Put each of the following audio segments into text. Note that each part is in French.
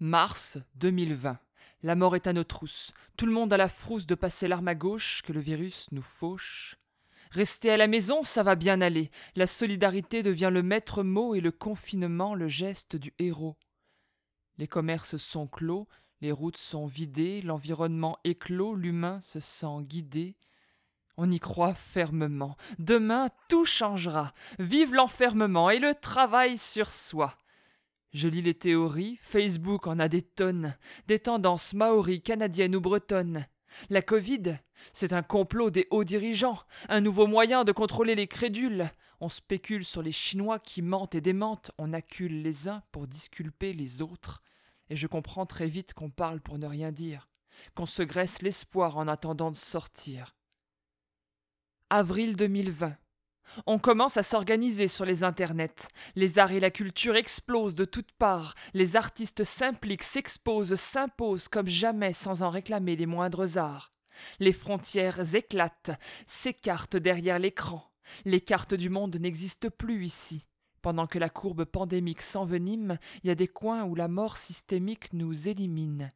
Mars 2020. La mort est à nos trousses. Tout le monde a la frousse de passer l'arme à gauche, que le virus nous fauche. Rester à la maison, ça va bien aller. La solidarité devient le maître mot et le confinement le geste du héros. Les commerces sont clos, les routes sont vidées, l'environnement éclos, l'humain se sent guidé. On y croit fermement. Demain, tout changera. Vive l'enfermement et le travail sur soi. Je lis les théories, Facebook en a des tonnes, des tendances maoris, canadiennes ou bretonnes. La Covid, c'est un complot des hauts dirigeants, un nouveau moyen de contrôler les crédules. On spécule sur les Chinois qui mentent et démentent, on accule les uns pour disculper les autres. Et je comprends très vite qu'on parle pour ne rien dire, qu'on se graisse l'espoir en attendant de sortir. Avril 2020. On commence à s'organiser sur les internets. Les arts et la culture explosent de toutes parts. Les artistes s'impliquent, s'exposent, s'imposent comme jamais sans en réclamer les moindres arts. Les frontières éclatent, s'écartent derrière l'écran. Les cartes du monde n'existent plus ici. Pendant que la courbe pandémique s'envenime, il y a des coins où la mort systémique nous élimine.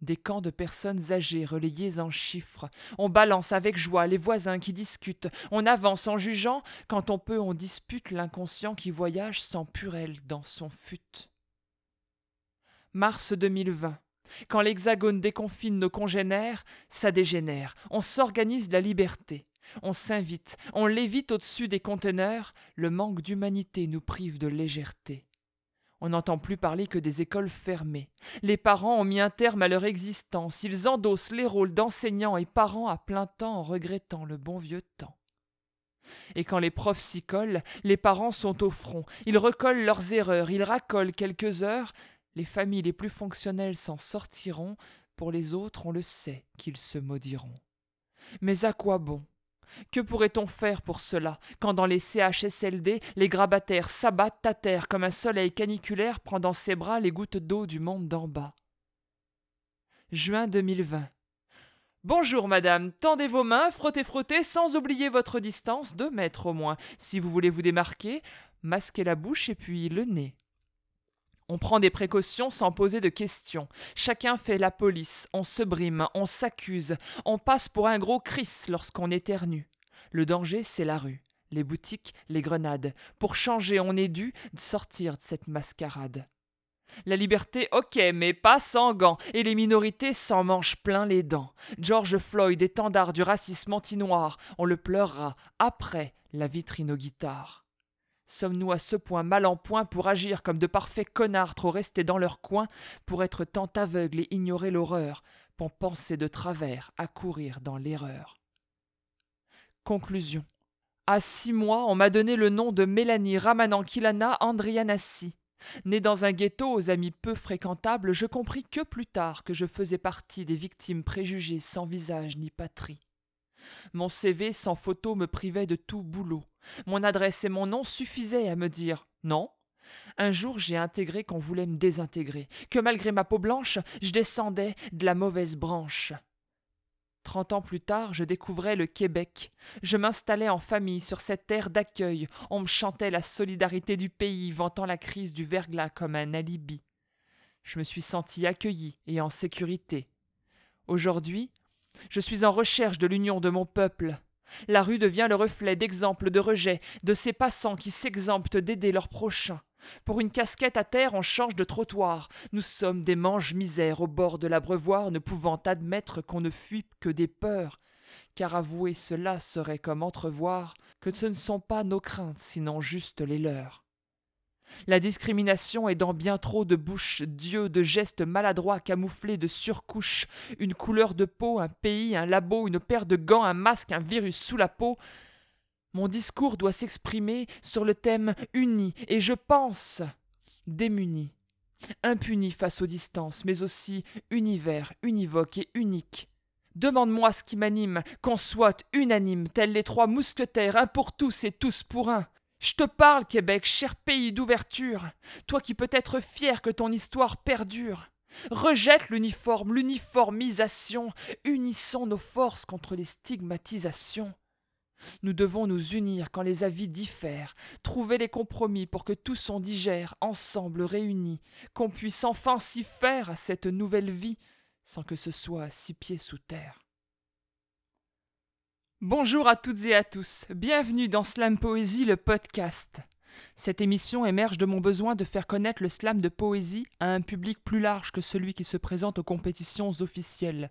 Des camps de personnes âgées relayées en chiffres. On balance avec joie les voisins qui discutent. On avance en jugeant. Quand on peut, on dispute l'inconscient qui voyage sans purelle dans son fut. Mars 2020. Quand l'hexagone déconfine nos congénères, ça dégénère. On s'organise la liberté. On s'invite, on l'évite au-dessus des conteneurs. Le manque d'humanité nous prive de légèreté. On n'entend plus parler que des écoles fermées. Les parents ont mis un terme à leur existence. Ils endossent les rôles d'enseignants et parents à plein temps en regrettant le bon vieux temps. Et quand les profs s'y collent, les parents sont au front. Ils recollent leurs erreurs, ils racolent quelques heures. Les familles les plus fonctionnelles s'en sortiront. Pour les autres, on le sait qu'ils se maudiront. Mais à quoi bon que pourrait-on faire pour cela, quand dans les CHSLD, les grabataires s'abattent à terre comme un soleil caniculaire prend dans ses bras les gouttes d'eau du monde d'en bas? Juin 2020. Bonjour madame, tendez vos mains, frottez, frottez, sans oublier votre distance, deux mètres au moins. Si vous voulez vous démarquer, masquez la bouche et puis le nez. On prend des précautions sans poser de questions. Chacun fait la police, on se brime, on s'accuse, on passe pour un gros Chris lorsqu'on éternue. Le danger, c'est la rue, les boutiques, les grenades. Pour changer, on est dû sortir de cette mascarade. La liberté, ok, mais pas sans gants, et les minorités s'en mangent plein les dents. George Floyd, étendard du racisme anti-noir, on le pleurera après la vitrine aux guitares. Sommes-nous à ce point mal en point pour agir comme de parfaits connards trop restés dans leur coin, pour être tant aveugles et ignorer l'horreur, pour penser de travers, à courir dans l'erreur? Conclusion. À six mois, on m'a donné le nom de Mélanie Ramanankilana Andrianassi. Née dans un ghetto aux amis peu fréquentables, je compris que plus tard que je faisais partie des victimes préjugées sans visage ni patrie. Mon CV sans photo me privait de tout boulot. Mon adresse et mon nom suffisaient à me dire non. Un jour, j'ai intégré qu'on voulait me désintégrer, que malgré ma peau blanche, je descendais de la mauvaise branche. Trente ans plus tard, je découvrais le Québec. Je m'installais en famille sur cette terre d'accueil. On me chantait la solidarité du pays, vantant la crise du verglas comme un alibi. Je me suis senti accueilli et en sécurité. Aujourd'hui, je suis en recherche de l'union de mon peuple. La rue devient le reflet d'exemples de rejet, de ces passants qui s'exemptent d'aider leurs prochains. Pour une casquette à terre, on change de trottoir. Nous sommes des manges-misères au bord de l'abreuvoir, ne pouvant admettre qu'on ne fuit que des peurs. Car avouer cela serait comme entrevoir que ce ne sont pas nos craintes, sinon juste les leurs. La discrimination est dans bien trop de bouches, Dieu de gestes maladroits camouflés de surcouches, une couleur de peau, un pays, un labo, une paire de gants, un masque, un virus sous la peau. Mon discours doit s'exprimer sur le thème uni, et je pense démuni, impuni face aux distances, mais aussi univers, univoque et unique. Demande-moi ce qui m'anime, qu'on soit unanime, tels les trois mousquetaires, un pour tous et tous pour un. Je te parle, Québec, cher pays d'ouverture, toi qui peux être fier que ton histoire perdure. Rejette l'uniforme, l'uniformisation, unissons nos forces contre les stigmatisations. Nous devons nous unir quand les avis diffèrent, trouver les compromis pour que tous on digère, ensemble réunis, qu'on puisse enfin s'y faire à cette nouvelle vie, sans que ce soit six pieds sous terre. Bonjour à toutes et à tous, bienvenue dans Slam Poésie, le podcast. Cette émission émerge de mon besoin de faire connaître le slam de poésie à un public plus large que celui qui se présente aux compétitions officielles.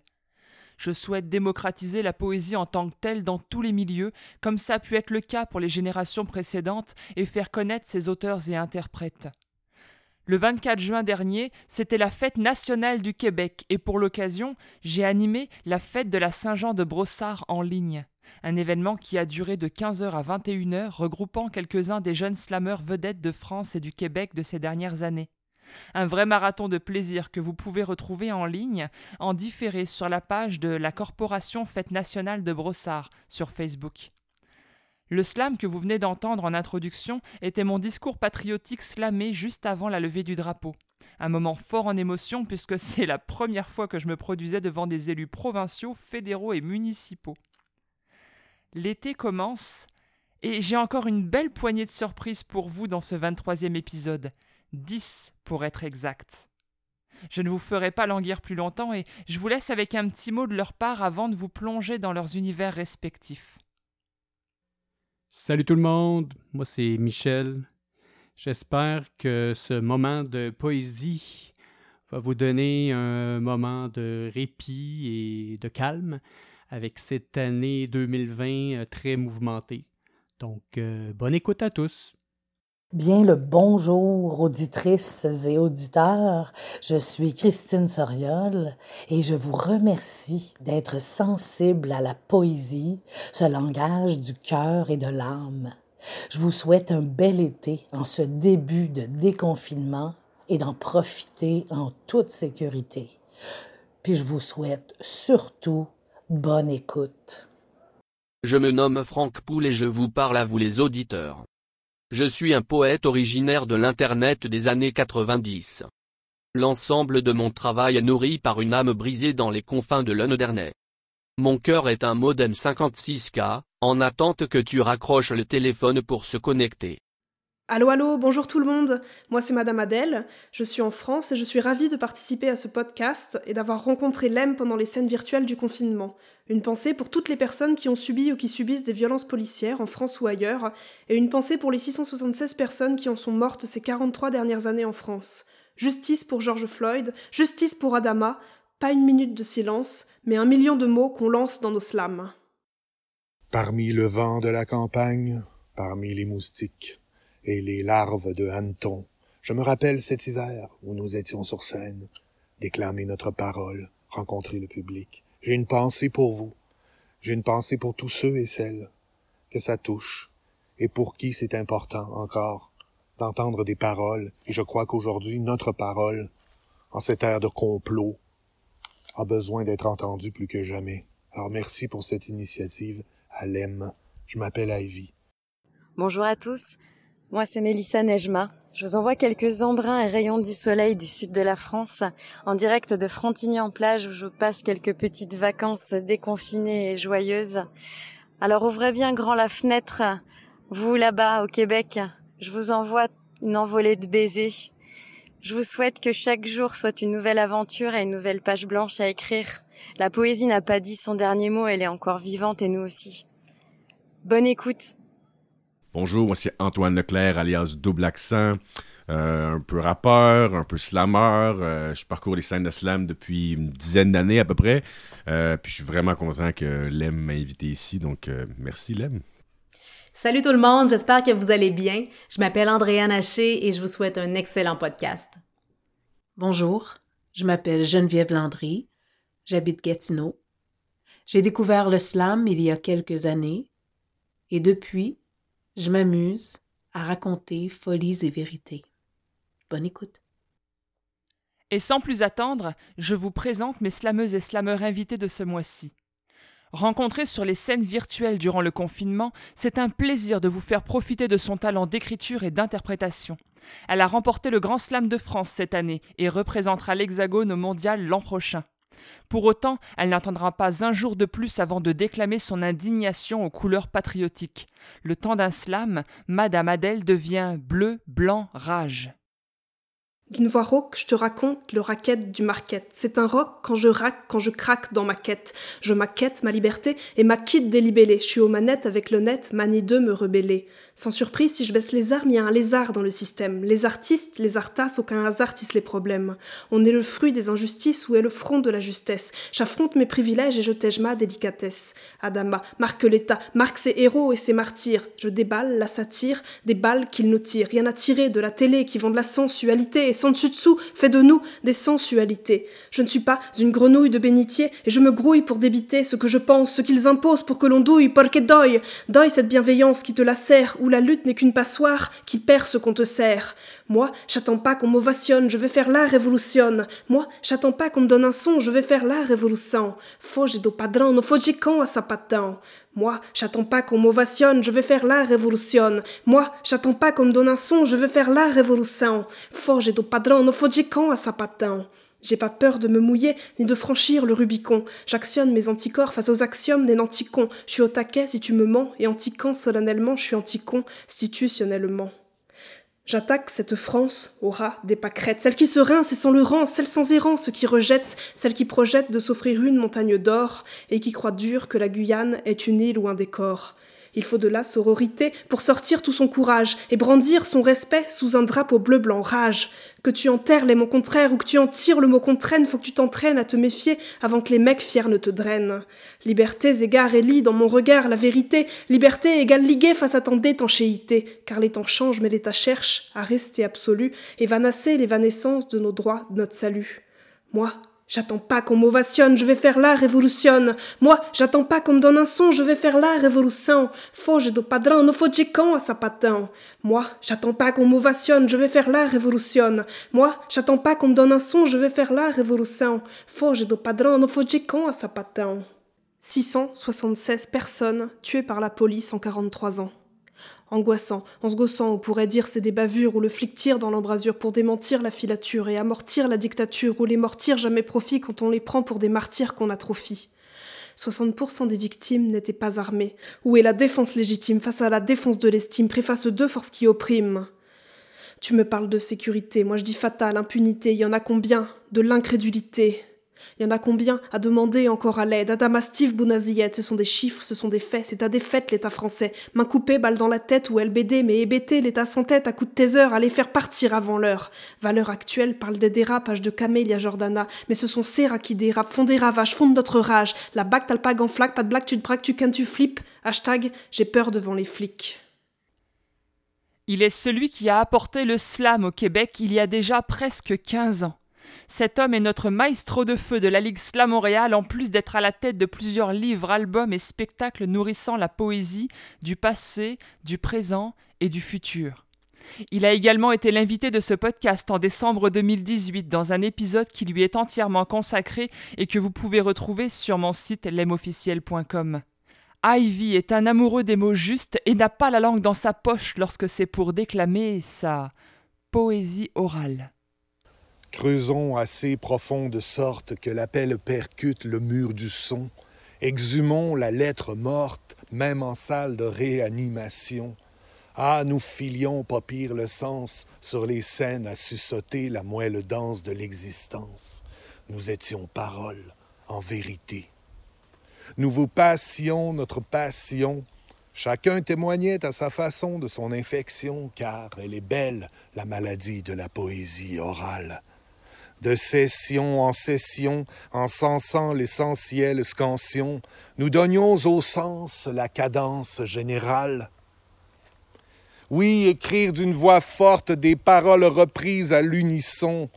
Je souhaite démocratiser la poésie en tant que telle dans tous les milieux, comme ça a pu être le cas pour les générations précédentes, et faire connaître ses auteurs et interprètes. Le 24 juin dernier, c'était la fête nationale du Québec, et pour l'occasion, j'ai animé la fête de la Saint-Jean de Brossard en ligne. Un événement qui a duré de 15h à 21h, regroupant quelques-uns des jeunes slameurs vedettes de France et du Québec de ces dernières années. Un vrai marathon de plaisir que vous pouvez retrouver en ligne, en différé sur la page de la Corporation Fête nationale de Brossard sur Facebook. Le slam que vous venez d'entendre en introduction était mon discours patriotique slamé juste avant la levée du drapeau. Un moment fort en émotion puisque c'est la première fois que je me produisais devant des élus provinciaux, fédéraux et municipaux. L'été commence et j'ai encore une belle poignée de surprises pour vous dans ce 23e épisode. 10 pour être exact. Je ne vous ferai pas languir plus longtemps et je vous laisse avec un petit mot de leur part avant de vous plonger dans leurs univers respectifs. Salut tout le monde, moi c'est Michel. J'espère que ce moment de poésie va vous donner un moment de répit et de calme avec cette année 2020 euh, très mouvementée. Donc, euh, bonne écoute à tous. Bien le bonjour auditrices et auditeurs, je suis Christine Soriol et je vous remercie d'être sensible à la poésie, ce langage du cœur et de l'âme. Je vous souhaite un bel été en ce début de déconfinement et d'en profiter en toute sécurité. Puis je vous souhaite surtout bonne écoute. Je me nomme Franck Poul et je vous parle à vous les auditeurs. Je suis un poète originaire de l'Internet des années 90. L'ensemble de mon travail est nourri par une âme brisée dans les confins de l'Undernet. Mon cœur est un modem 56K, en attente que tu raccroches le téléphone pour se connecter. Allô, allô, bonjour tout le monde. Moi c'est Madame Adèle. Je suis en France et je suis ravie de participer à ce podcast et d'avoir rencontré Lem pendant les scènes virtuelles du confinement. Une pensée pour toutes les personnes qui ont subi ou qui subissent des violences policières en France ou ailleurs, et une pensée pour les 676 personnes qui en sont mortes ces 43 dernières années en France. Justice pour George Floyd, justice pour Adama, pas une minute de silence, mais un million de mots qu'on lance dans nos slams. Parmi le vent de la campagne, parmi les moustiques et les larves de hannetons, je me rappelle cet hiver où nous étions sur scène, déclamer notre parole, rencontrer le public, j'ai une pensée pour vous. J'ai une pensée pour tous ceux et celles que ça touche et pour qui c'est important encore d'entendre des paroles. Et je crois qu'aujourd'hui, notre parole, en cette ère de complot, a besoin d'être entendue plus que jamais. Alors merci pour cette initiative. À l'EM. Je m'appelle Ivy. Bonjour à tous. Moi, c'est Mélissa Nejma. Je vous envoie quelques embruns et rayons du soleil du sud de la France, en direct de Frontignan-Plage, où je passe quelques petites vacances déconfinées et joyeuses. Alors ouvrez bien grand la fenêtre. Vous, là-bas, au Québec, je vous envoie une envolée de baisers. Je vous souhaite que chaque jour soit une nouvelle aventure et une nouvelle page blanche à écrire. La poésie n'a pas dit son dernier mot, elle est encore vivante et nous aussi. Bonne écoute. Bonjour, moi c'est Antoine Leclerc, alias Double Accent. Euh, un peu rappeur, un peu slammer. Euh, je parcours les scènes de slam depuis une dizaine d'années à peu près. Euh, puis je suis vraiment content que Lem m'a invité ici. Donc merci Lem. Salut tout le monde, j'espère que vous allez bien. Je m'appelle Andréane Haché et je vous souhaite un excellent podcast. Bonjour, je m'appelle Geneviève Landry. J'habite Gatineau. J'ai découvert le slam il y a quelques années et depuis, je m'amuse à raconter folies et vérités. Bonne écoute. Et sans plus attendre, je vous présente mes slameuses et slameurs invités de ce mois-ci. Rencontrée sur les scènes virtuelles durant le confinement, c'est un plaisir de vous faire profiter de son talent d'écriture et d'interprétation. Elle a remporté le Grand Slam de France cette année et représentera l'Hexagone au mondial l'an prochain. Pour autant, elle n'attendra pas un jour de plus avant de déclamer son indignation aux couleurs patriotiques. Le temps d'un slam, Madame Adèle devient bleu, blanc, rage. D'une voix rauque, je te raconte le racket du market. C'est un rock quand je raque, quand je craque dans ma quête. Je maquette ma liberté et ma quitte des Je suis aux manettes avec le net, manie de me rebeller. Sans surprise, si je baisse les armes, il y a un lézard dans le système. Les artistes, les artas, aucun hasard tisse les problèmes. On est le fruit des injustices ou est le front de la justesse. J'affronte mes privilèges et je tège ma délicatesse. Adama marque l'État, marque ses héros et ses martyrs. Je déballe la satire, des balles qu'ils nous tirent. Rien à tirer de la télé qui vend de la sensualité et Sanchutsu fait de nous des sensualités. Je ne suis pas une grenouille de bénitier et je me grouille pour débiter ce que je pense, ce qu'ils imposent pour que l'on douille, porque doy, doy cette bienveillance qui te lacère la lutte n'est qu'une passoire qui perd ce qu'on te sert. Moi, j'attends pas qu'on m'ovationne, je vais faire la révolution. Moi, j'attends pas qu'on me donne un son, je vais faire la révolution. Foge do padrão, foge quand à sapatão. Moi, j'attends pas qu'on m'ovationne, je vais faire la révolution. Moi, j'attends pas qu'on me donne un son, je vais faire la révolution. Foge do padrão, foge quand à sapatão. J'ai pas peur de me mouiller ni de franchir le Rubicon. J'actionne mes anticorps face aux axiomes des nanticons. Je suis au taquet si tu me mens, et antiquant solennellement, je suis anticon. J'attaque cette France au rat des pâquerettes, celle qui se rince et sans le rang, celle sans errance qui rejette, celle qui projette de s'offrir une montagne d'or, et qui croit dur que la Guyane est une île ou un décor. Il faut de la sororité pour sortir tout son courage et brandir son respect sous un drapeau bleu-blanc rage. Que tu enterres les mots contraires ou que tu en tires le mot contraine, faut que tu t'entraînes à te méfier avant que les mecs fiers ne te drainent. Liberté égare et lit dans mon regard la vérité. Liberté égale liguer face à tant d'étanchéité. Car les temps changent, mais l'État cherche à rester absolu et va nasser l'évanescence de nos droits, de notre salut. Moi, J'attends pas qu'on m'ovationne, je vais faire la révolution. Moi, j'attends pas qu'on me donne un son, je vais faire la révolution. Foge do padrão, no à sapatão. Moi, j'attends pas qu'on m'ovationne, je vais faire la révolution. Moi, j'attends pas qu'on me donne un son, je vais faire la révolution. Foge do padrão, no quand à sapatão. 676 personnes tuées par la police en 43 ans angoissant, en se gossant, on pourrait dire c'est des bavures où le flic tire dans l'embrasure pour démentir la filature et amortir la dictature, où les morts tirent jamais profit quand on les prend pour des martyrs qu'on atrophie. 60% des victimes n'étaient pas armées. Où est la défense légitime face à la défense de l'estime, préface deux forces qui oppriment? Tu me parles de sécurité, moi je dis fatale, impunité, il y en a combien? De l'incrédulité. Il y en a combien à demander encore à l'aide? Adama Steve Bounaziyet, ce sont des chiffres, ce sont des faits, c'est à défaite l'État français. Main coupée, balle dans la tête ou LBD, mais hébété, l'État sans tête à coup de taser, à les faire partir avant l'heure. Valeur actuelle parle des dérapages de Camélia Jordana, mais ce sont ces qui dérapent, font des ravages, font notre rage. La bague t'as le pas en flaque, pas de blague, tu te braques, tu cannes, tu flippes. Hashtag, j'ai peur devant les flics. Il est celui qui a apporté le slam au Québec il y a déjà presque 15 ans. Cet homme est notre maestro de feu de la Ligue Slam Montréal, en plus d'être à la tête de plusieurs livres, albums et spectacles nourrissant la poésie du passé, du présent et du futur. Il a également été l'invité de ce podcast en décembre 2018 dans un épisode qui lui est entièrement consacré et que vous pouvez retrouver sur mon site lemofficiel.com. Ivy est un amoureux des mots justes et n'a pas la langue dans sa poche lorsque c'est pour déclamer sa poésie orale. Creusons assez profond de sorte que l'appel percute le mur du son. Exhumons la lettre morte, même en salle de réanimation. Ah, nous filions pas pire le sens sur les scènes à sussauter la moelle danse de l'existence. Nous étions parole, en vérité. Nous vous passions notre passion. Chacun témoignait à sa façon de son infection, car elle est belle, la maladie de la poésie orale de session en session, encensant l'essentiel scansion, nous donnions au sens la cadence générale. Oui, écrire d'une voix forte des paroles reprises à l'unisson,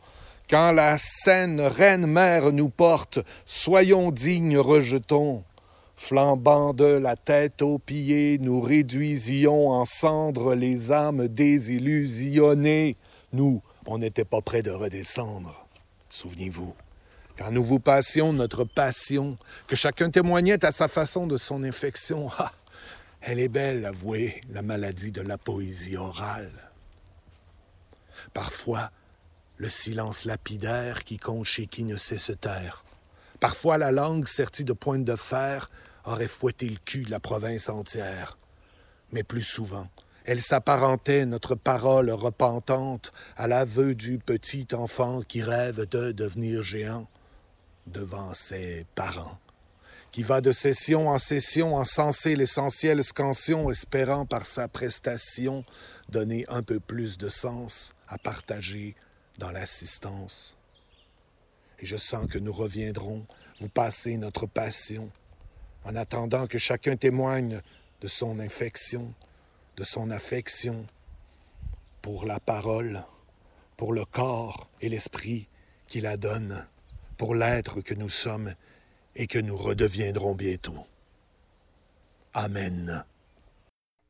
quand la saine reine mère nous porte, soyons dignes, rejetons. Flambant de la tête aux pieds, nous réduisions en cendres les âmes désillusionnées. Nous, on n'était pas près de redescendre. Souvenez-vous, quand nous vous passions notre passion, que chacun témoignait à sa façon de son infection, ah, elle est belle, avouez, la maladie de la poésie orale. Parfois, le silence lapidaire qui compte chez qui ne sait se taire. Parfois, la langue, sertie de pointe de fer, aurait fouetté le cul de la province entière. Mais plus souvent, elle s'apparentait, notre parole repentante, à l'aveu du petit enfant qui rêve de devenir géant devant ses parents, qui va de session en session encenser l'essentiel scansion, espérant par sa prestation donner un peu plus de sens à partager dans l'assistance. Et je sens que nous reviendrons vous passer notre passion, en attendant que chacun témoigne de son infection, de son affection pour la parole, pour le corps et l'esprit qui la donne, pour l'être que nous sommes et que nous redeviendrons bientôt. Amen.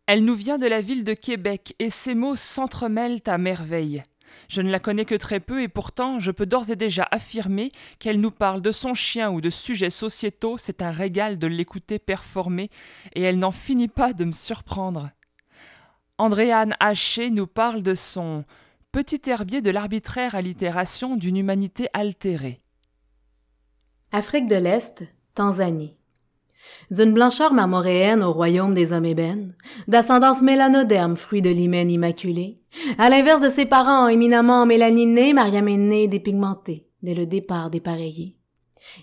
Elle nous vient de la ville de Québec et ces mots s'entremêlent à merveille. Je ne la connais que très peu et pourtant je peux d'ores et déjà affirmer qu'elle nous parle de son chien ou de sujets sociétaux, c'est un régal de l'écouter performer et elle n'en finit pas de me surprendre. Andréane Haché nous parle de son petit herbier de l'arbitraire allitération d'une humanité altérée. Afrique de l'Est, Tanzanie. D'une blancheur marmoréenne au royaume des hommes ébènes, d'ascendance mélanoderme, fruit de l'hymen immaculé, à l'inverse de ses parents éminemment mélaninés, Mariam est née dépigmentée dès le départ dépareillé.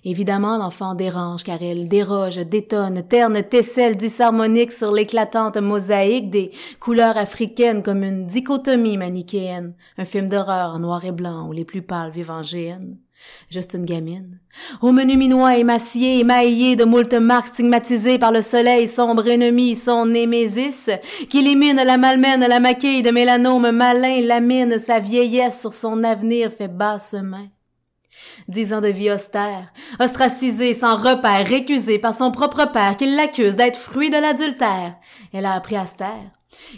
Évidemment, l'enfant dérange car elle déroge, détonne, terne, tesselle disharmonique sur l'éclatante mosaïque des couleurs africaines comme une dichotomie manichéenne, un film d'horreur en noir et blanc où les plus pâles vivent en géhenne. Juste une gamine. Au menu minois émacié, émaillé de moult marques stigmatisées par le soleil, sombre ennemi, son némésis, qui élimine la malmène, la maquille de mélanome malin, lamine sa vieillesse sur son avenir fait basse main. Dix ans de vie austère, ostracisée, sans repère, récusée par son propre père, qui l'accuse d'être fruit de l'adultère. Elle a appris à se taire.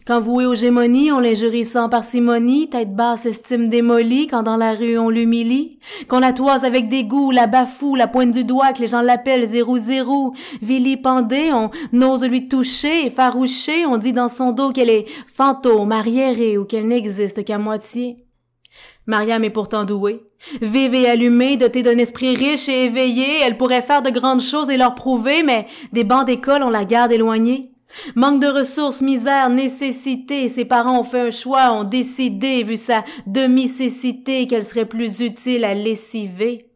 Quand voué aux gémonies, on l'injurie sans parcimonie, tête basse, estime démolie, quand dans la rue on l'humilie, qu'on la toise avec dégoût, la bafoue, la pointe du doigt, que les gens l'appellent zéro zéro, vilipendée, on n'ose lui toucher, effaroucher, on dit dans son dos qu'elle est fantôme, arriérée ou qu'elle n'existe qu'à moitié. Mariam est pourtant douée. Vive et allumée, dotée d'un esprit riche et éveillé, elle pourrait faire de grandes choses et leur prouver, mais des bancs d'école, on la garde éloignée. Manque de ressources, misère, nécessité, ses parents ont fait un choix, ont décidé, vu sa demi-cécité, qu'elle serait plus utile à lessiver.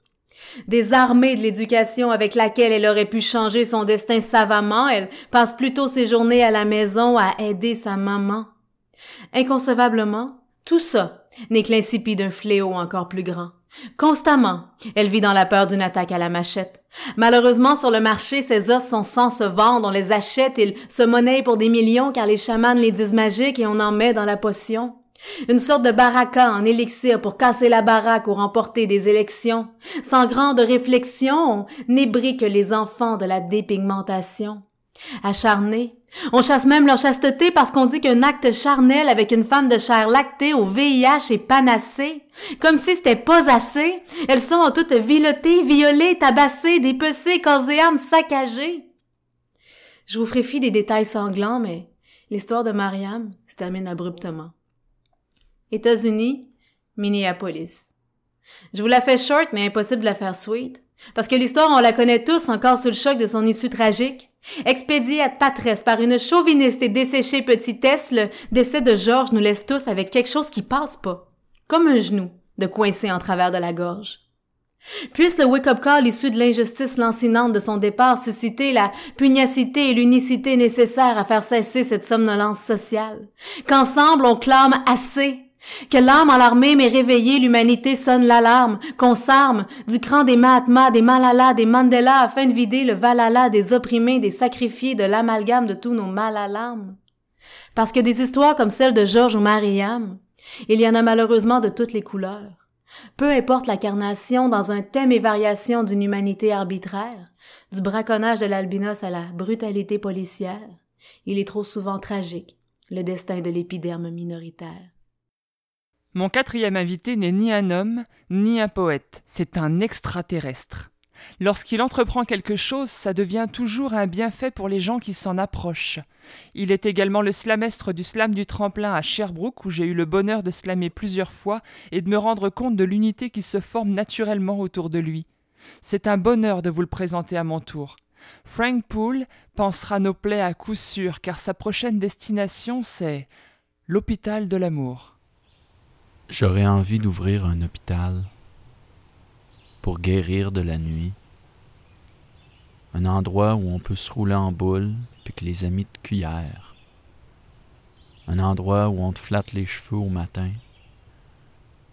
Des armées de l'éducation avec laquelle elle aurait pu changer son destin savamment, elle passe plutôt ses journées à la maison à aider sa maman. Inconcevablement, tout ça n'est que l'incipit d'un fléau encore plus grand. Constamment, elle vit dans la peur d'une attaque à la machette. Malheureusement, sur le marché, ces os sont sans se vendre, on les achète, ils se monnaient pour des millions car les chamans les disent magiques et on en met dans la potion. Une sorte de baraka en élixir pour casser la baraque ou remporter des élections. Sans grande réflexion, on nébrique les enfants de la dépigmentation. Acharnés, on chasse même leur chasteté parce qu'on dit qu'un acte charnel avec une femme de chair lactée au VIH est panacé. Comme si c'était pas assez. Elles sont toutes vilotées, violées, tabassées, dépecées, corps et âme saccagées. Je vous ferai fi des détails sanglants, mais l'histoire de Mariam se termine abruptement. États-Unis, Minneapolis. Je vous la fais short, mais impossible de la faire sweet. Parce que l'histoire, on la connaît tous encore sous le choc de son issue tragique. Expédié à patresse par une chauviniste et desséchée petitesse, le décès de Georges nous laisse tous avec quelque chose qui passe pas. Comme un genou, de coincer en travers de la gorge. Puisse le wake-up call issu de l'injustice lancinante de son départ susciter la pugnacité et l'unicité nécessaires à faire cesser cette somnolence sociale. Qu'ensemble on clame assez que l'âme alarmée m'ait réveillé, l'humanité sonne l'alarme, qu'on s'arme du cran des Mahatmas, des Malala, des Mandela afin de vider le Valhalla des opprimés, des sacrifiés, de l'amalgame de tous nos mal à l'âme. Parce que des histoires comme celle de Georges ou Mariam, il y en a malheureusement de toutes les couleurs. Peu importe la carnation dans un thème et variation d'une humanité arbitraire, du braconnage de l'albinos à la brutalité policière, il est trop souvent tragique, le destin de l'épiderme minoritaire. Mon quatrième invité n'est ni un homme, ni un poète, c'est un extraterrestre. Lorsqu'il entreprend quelque chose, ça devient toujours un bienfait pour les gens qui s'en approchent. Il est également le slamestre du slam du tremplin à Sherbrooke, où j'ai eu le bonheur de slammer plusieurs fois et de me rendre compte de l'unité qui se forme naturellement autour de lui. C'est un bonheur de vous le présenter à mon tour. Frank Poole pensera nos plaies à coup sûr, car sa prochaine destination, c'est l'hôpital de l'amour. J'aurais envie d'ouvrir un hôpital pour guérir de la nuit. Un endroit où on peut se rouler en boule, puis que les amis de cuillère. Un endroit où on te flatte les cheveux au matin,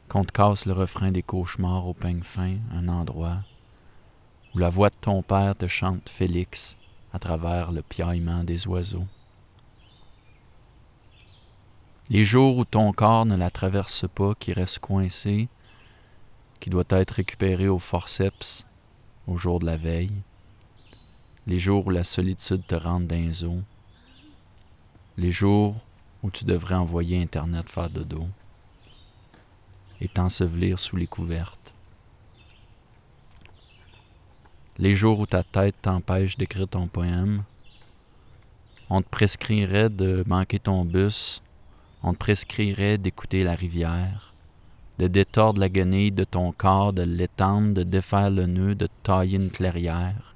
qu'on te casse le refrain des cauchemars au peigne fin, un endroit où la voix de ton père te chante Félix à travers le piaillement des oiseaux. Les jours où ton corps ne la traverse pas, qui reste coincé, qui doit être récupéré au forceps au jour de la veille, les jours où la solitude te rentre dans les os, les jours où tu devrais envoyer Internet faire de dos et t'ensevelir sous les couvertes. Les jours où ta tête t'empêche d'écrire ton poème, on te prescrirait de manquer ton bus, on te prescrirait d'écouter la rivière, de détordre la guenille de ton corps, de l'étendre, de défaire le nœud, de tailler une clairière.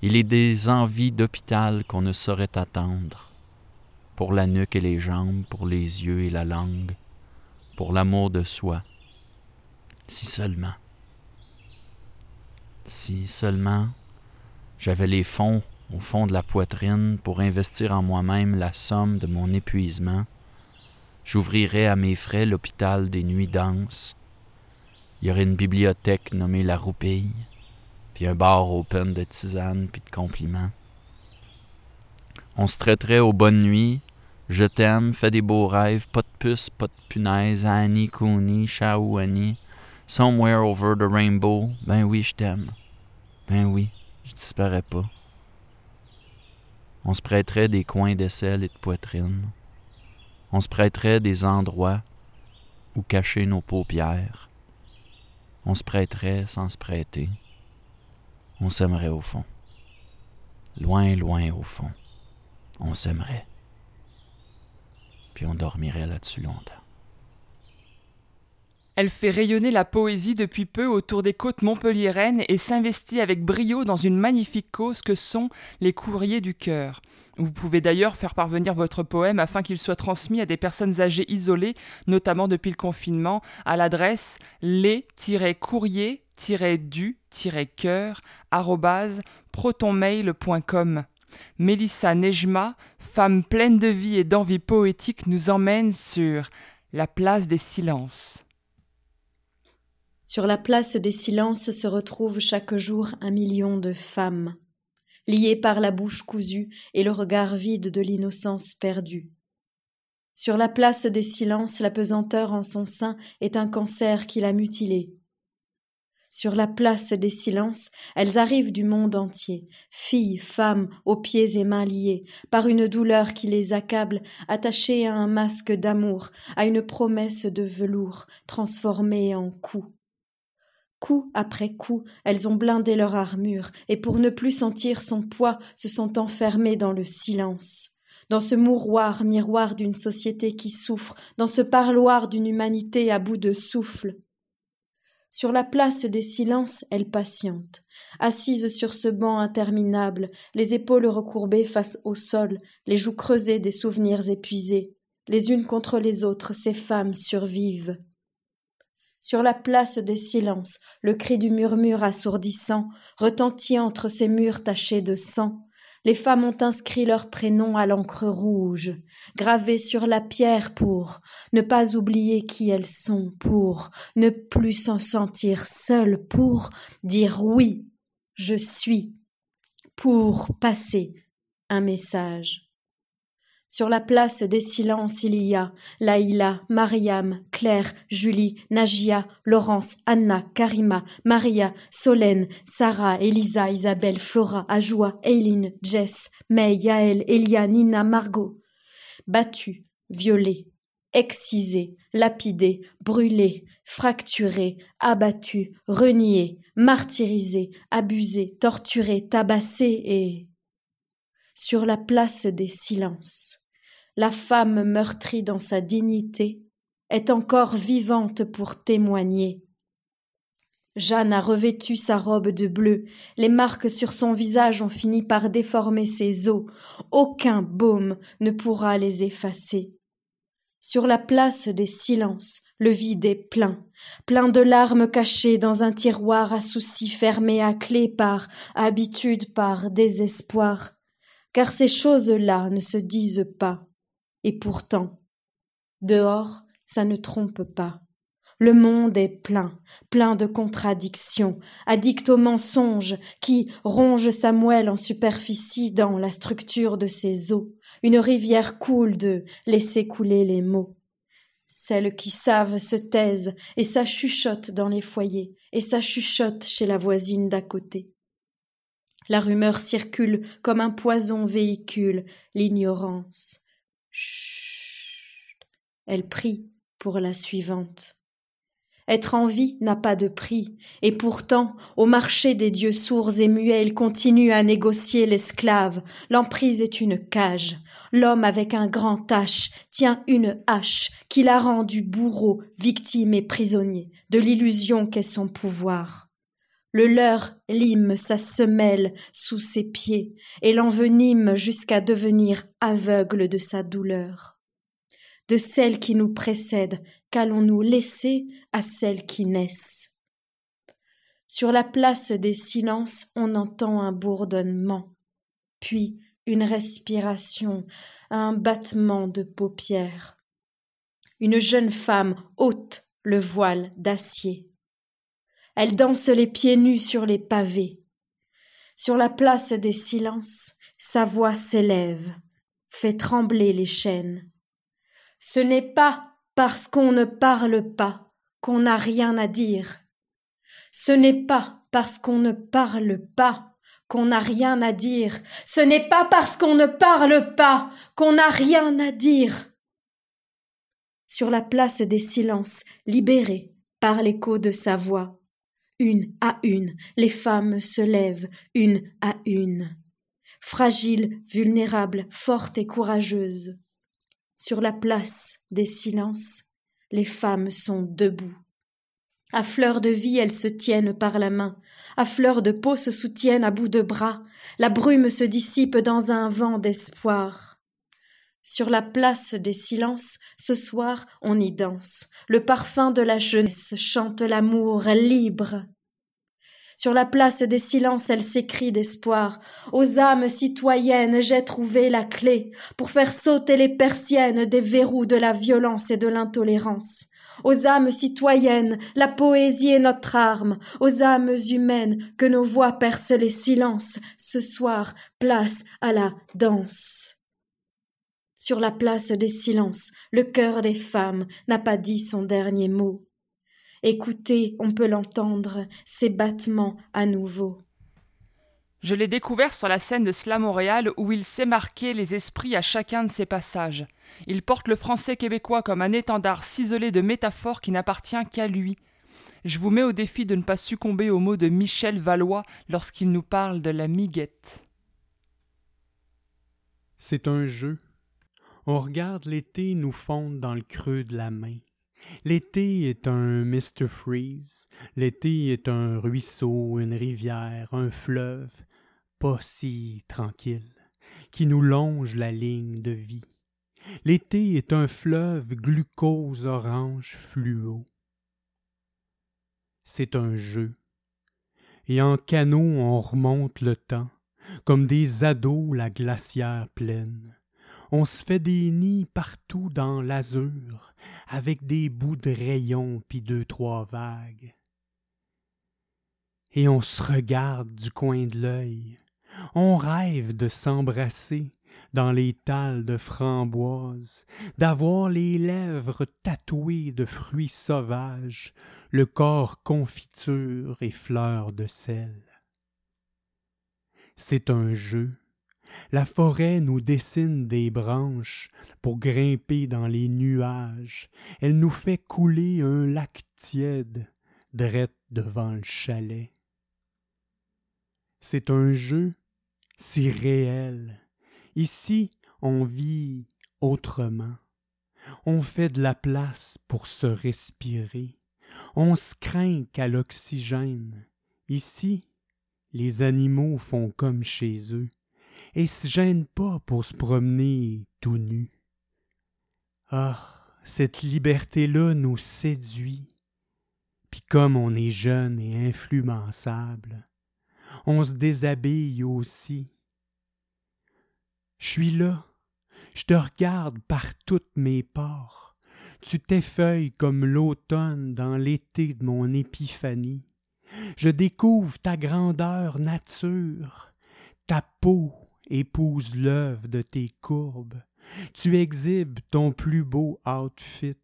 Il est des envies d'hôpital qu'on ne saurait attendre, pour la nuque et les jambes, pour les yeux et la langue, pour l'amour de soi. Si seulement, si seulement j'avais les fonds au fond de la poitrine pour investir en moi-même la somme de mon épuisement, j'ouvrirais à mes frais l'hôpital des nuits denses. Il y aurait une bibliothèque nommée La Roupille, puis un bar open de tisanes puis de compliments. On se traiterait aux bonnes nuits, je t'aime, fais des beaux rêves, pas de puce, pas de punaise, Annie, Cooney, Annie, somewhere over the rainbow, ben oui, je t'aime. Ben oui, je disparais pas. On se prêterait des coins d'aisselle et de poitrine. On se prêterait des endroits où cacher nos paupières. On se prêterait sans se prêter. On s'aimerait au fond. Loin, loin au fond. On s'aimerait puis on dormirait là-dessus longtemps. Elle fait rayonner la poésie depuis peu autour des côtes montpelliéraines et s'investit avec brio dans une magnifique cause que sont les courriers du cœur. Vous pouvez d'ailleurs faire parvenir votre poème afin qu'il soit transmis à des personnes âgées isolées, notamment depuis le confinement, à l'adresse les-courrier-du-cœur protonmail.com. Mélissa Nejma, femme pleine de vie et d'envie poétique, nous emmène sur la place des silences. Sur la place des silences se retrouvent chaque jour un million de femmes, liées par la bouche cousue et le regard vide de l'innocence perdue. Sur la place des silences, la pesanteur en son sein est un cancer qui l'a mutilée. Sur la place des silences, elles arrivent du monde entier, filles, femmes, aux pieds et mains liés, par une douleur qui les accable, attachées à un masque d'amour, à une promesse de velours, transformée en coup. Coup après coup, elles ont blindé leur armure, et pour ne plus sentir son poids, se sont enfermées dans le silence dans ce mouroir miroir d'une société qui souffre, dans ce parloir d'une humanité à bout de souffle. Sur la place des silences, elle patiente. Assise sur ce banc interminable, les épaules recourbées face au sol, les joues creusées des souvenirs épuisés. Les unes contre les autres, ces femmes survivent. Sur la place des silences, le cri du murmure assourdissant retentit entre ces murs tachés de sang les femmes ont inscrit leur prénom à l'encre rouge, gravé sur la pierre pour ne pas oublier qui elles sont, pour ne plus s'en sentir seules, pour dire oui, je suis, pour passer un message. Sur la place des silences, il y a Laïla, Mariam, Claire, Julie, Nagia, Laurence, Anna, Karima, Maria, Solène, Sarah, Elisa, Isabelle, Flora, Ajoua, Eileen, Jess, May, Yael, Elia, Nina, Margot. Battus, violés, excisés, lapidés, brûlés, fracturés, abattus, reniés, martyrisés, abusés, torturés, tabassés et sur la place des silences la femme meurtrie dans sa dignité est encore vivante pour témoigner. Jeanne a revêtu sa robe de bleu. Les marques sur son visage ont fini par déformer ses os. Aucun baume ne pourra les effacer. Sur la place des silences, le vide est plein, plein de larmes cachées dans un tiroir à soucis fermé à clé par habitude, par désespoir. Car ces choses-là ne se disent pas. Et pourtant, dehors, ça ne trompe pas. Le monde est plein, plein de contradictions, addict au mensonge, qui ronge sa moelle en superficie dans la structure de ses os. Une rivière coule de laisser couler les mots. Celles qui savent se taisent, et ça chuchote dans les foyers, et ça chuchote chez la voisine d'à côté. La rumeur circule comme un poison véhicule l'ignorance. Elle prie pour la suivante. Être en vie n'a pas de prix, et pourtant, au marché des dieux sourds et muets, il continue à négocier l'esclave. L'emprise est une cage. L'homme avec un grand H tient une hache qui la rend du bourreau, victime et prisonnier, de l'illusion qu'est son pouvoir. Le leur lime sa semelle sous ses pieds et l'envenime jusqu'à devenir aveugle de sa douleur. De celle qui nous précède, qu'allons-nous laisser à celles qui naissent Sur la place des silences, on entend un bourdonnement, puis une respiration, un battement de paupières. Une jeune femme ôte le voile d'acier. Elle danse les pieds nus sur les pavés. Sur la place des silences, sa voix s'élève, fait trembler les chaînes. Ce n'est pas parce qu'on ne parle pas qu'on n'a rien à dire. Ce n'est pas parce qu'on ne parle pas qu'on n'a rien à dire. Ce n'est pas parce qu'on ne parle pas qu'on n'a rien à dire. Sur la place des silences, libérés par l'écho de sa voix, une à une, les femmes se lèvent, une à une, fragiles, vulnérables, fortes et courageuses. Sur la place des silences, les femmes sont debout. À fleur de vie, elles se tiennent par la main. À fleur de peau se soutiennent à bout de bras. La brume se dissipe dans un vent d'espoir. Sur la place des silences, ce soir, on y danse. Le parfum de la jeunesse chante l'amour libre. Sur la place des silences, elle s'écrie d'espoir. Aux âmes citoyennes, j'ai trouvé la clé pour faire sauter les persiennes des verrous de la violence et de l'intolérance. Aux âmes citoyennes, la poésie est notre arme. Aux âmes humaines, que nos voix percent les silences. Ce soir, place à la danse. Sur la place des silences, le cœur des femmes n'a pas dit son dernier mot. Écoutez, on peut l'entendre, ses battements à nouveau. Je l'ai découvert sur la scène de Slam Montréal où il sait marquer les esprits à chacun de ses passages. Il porte le français québécois comme un étendard ciselé de métaphores qui n'appartient qu'à lui. Je vous mets au défi de ne pas succomber aux mots de Michel Valois lorsqu'il nous parle de la miguette. C'est un jeu. On regarde l'été nous fondre dans le creux de la main. L'été est un Mr. Freeze, l'été est un ruisseau, une rivière, un fleuve, pas si tranquille, qui nous longe la ligne de vie. L'été est un fleuve glucose orange fluo. C'est un jeu. Et en canot on remonte le temps, comme des ados la glacière pleine on se fait des nids partout dans l'azur, avec des bouts de rayons pis deux, trois vagues. Et on se regarde du coin de l'œil, on rêve de s'embrasser dans les tales de framboises, d'avoir les lèvres tatouées de fruits sauvages, le corps confiture et fleurs de sel. C'est un jeu la forêt nous dessine des branches pour grimper dans les nuages. Elle nous fait couler un lac tiède, drette devant le chalet. C'est un jeu si réel. Ici, on vit autrement. On fait de la place pour se respirer. On se craint qu'à l'oxygène. Ici, les animaux font comme chez eux et se gênent pas pour se promener tout nus. Ah, cette liberté-là nous séduit. Puis comme on est jeune et influençable, on se déshabille aussi. Je suis là, je te regarde par toutes mes pores. Tu t'effeuilles comme l'automne dans l'été de mon épiphanie. Je découvre ta grandeur nature. Ta peau épouse l'œuvre de tes courbes. Tu exhibes ton plus beau outfit,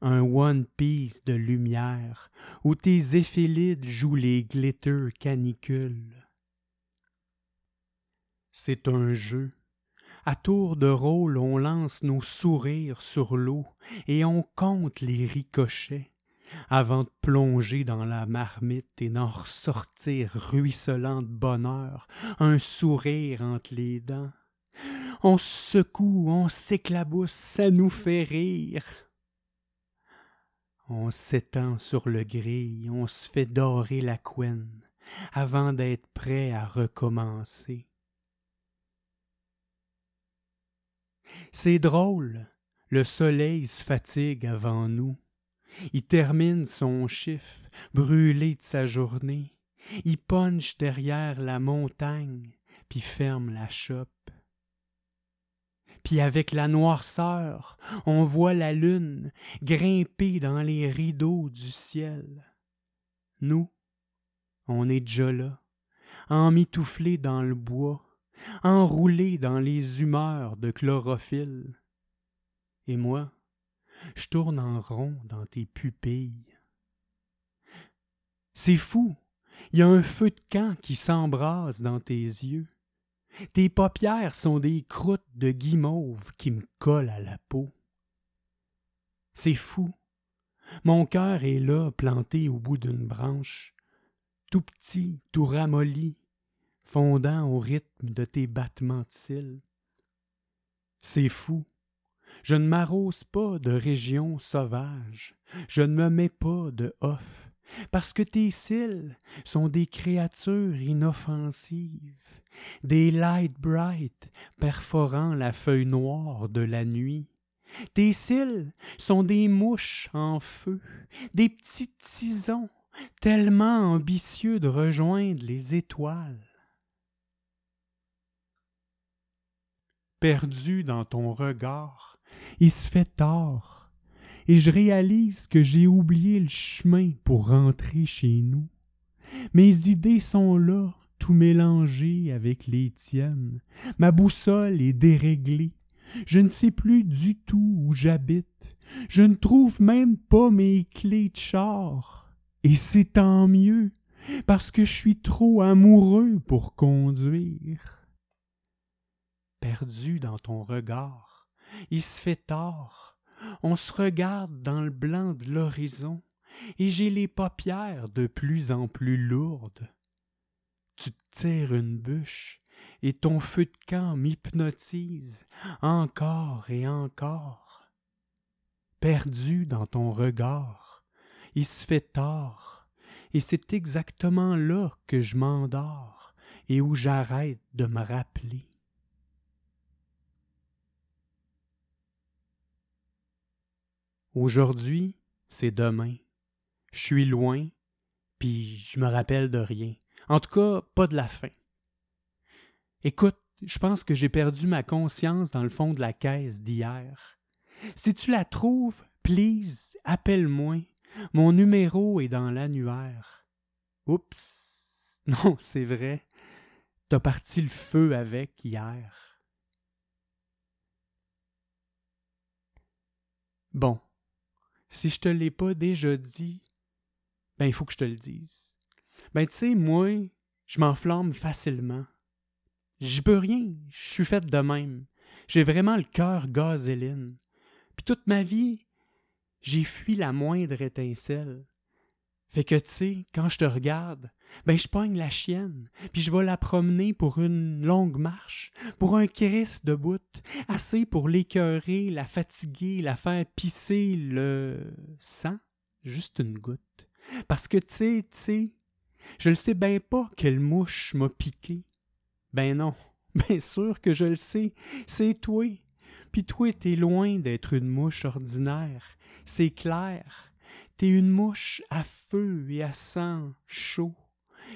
un one piece de lumière, où tes éphilides jouent les glitters canicules. C'est un jeu. À tour de rôle, on lance nos sourires sur l'eau et on compte les ricochets avant de plonger dans la marmite et d'en ressortir ruisselant de bonheur, un sourire entre les dents. On se secoue, on s'éclabousse, ça nous fait rire. On s'étend sur le grille, on se fait dorer la couenne avant d'être prêt à recommencer. C'est drôle, le soleil se fatigue avant nous. Il termine son chiffre, brûlé de sa journée. Il punche derrière la montagne, puis ferme la chope. Puis avec la noirceur, on voit la lune grimper dans les rideaux du ciel. Nous, on est déjà là, emmitouflés dans le bois, enroulés dans les humeurs de chlorophylle. Et moi, je tourne en rond dans tes pupilles. C'est fou, il y a un feu de camp qui s'embrase dans tes yeux. Tes paupières sont des croûtes de guimauve qui me collent à la peau. C'est fou. Mon cœur est là, planté au bout d'une branche, tout petit, tout ramolli, fondant au rythme de tes battements de cils. C'est fou. Je ne m'arrose pas de régions sauvages, je ne me mets pas de off, parce que tes cils sont des créatures inoffensives, des light bright perforant la feuille noire de la nuit. Tes cils sont des mouches en feu, des petits tisons, tellement ambitieux de rejoindre les étoiles. Perdu dans ton regard, il se fait tard, et je réalise que j'ai oublié le chemin pour rentrer chez nous. Mes idées sont là, tout mélangées avec les tiennes. Ma boussole est déréglée. Je ne sais plus du tout où j'habite. Je ne trouve même pas mes clés de char. Et c'est tant mieux, parce que je suis trop amoureux pour conduire. Perdu dans ton regard, il se fait tard. On se regarde dans le blanc de l'horizon, et j'ai les paupières de plus en plus lourdes. Tu tires une bûche, et ton feu de camp m'hypnotise encore et encore. Perdu dans ton regard, il se fait tard, et c'est exactement là que je m'endors et où j'arrête de me rappeler. Aujourd'hui, c'est demain. Je suis loin, puis je me rappelle de rien. En tout cas, pas de la fin. Écoute, je pense que j'ai perdu ma conscience dans le fond de la caisse d'hier. Si tu la trouves, please, appelle-moi. Mon numéro est dans l'annuaire. Oups. Non, c'est vrai. T'as parti le feu avec hier. Bon, si je te l'ai pas déjà dit, ben il faut que je te le dise. Ben tu sais, moi, je m'enflamme facilement. J'y peux rien, je suis faite de même. J'ai vraiment le cœur gazéline. Puis toute ma vie, j'ai fui la moindre étincelle. Fait que tu sais, quand je te regarde, ben je pogne la chienne, puis je vais la promener pour une longue marche, pour un kiris de bout, assez pour l'écœurer, la fatiguer, la faire pisser le sang, juste une goutte. Parce que, tu sais, je le sais bien pas quelle mouche m'a piqué. Ben non, bien sûr que je le sais, c'est toi. Puis toi, t'es loin d'être une mouche ordinaire, c'est clair. T'es une mouche à feu et à sang chaud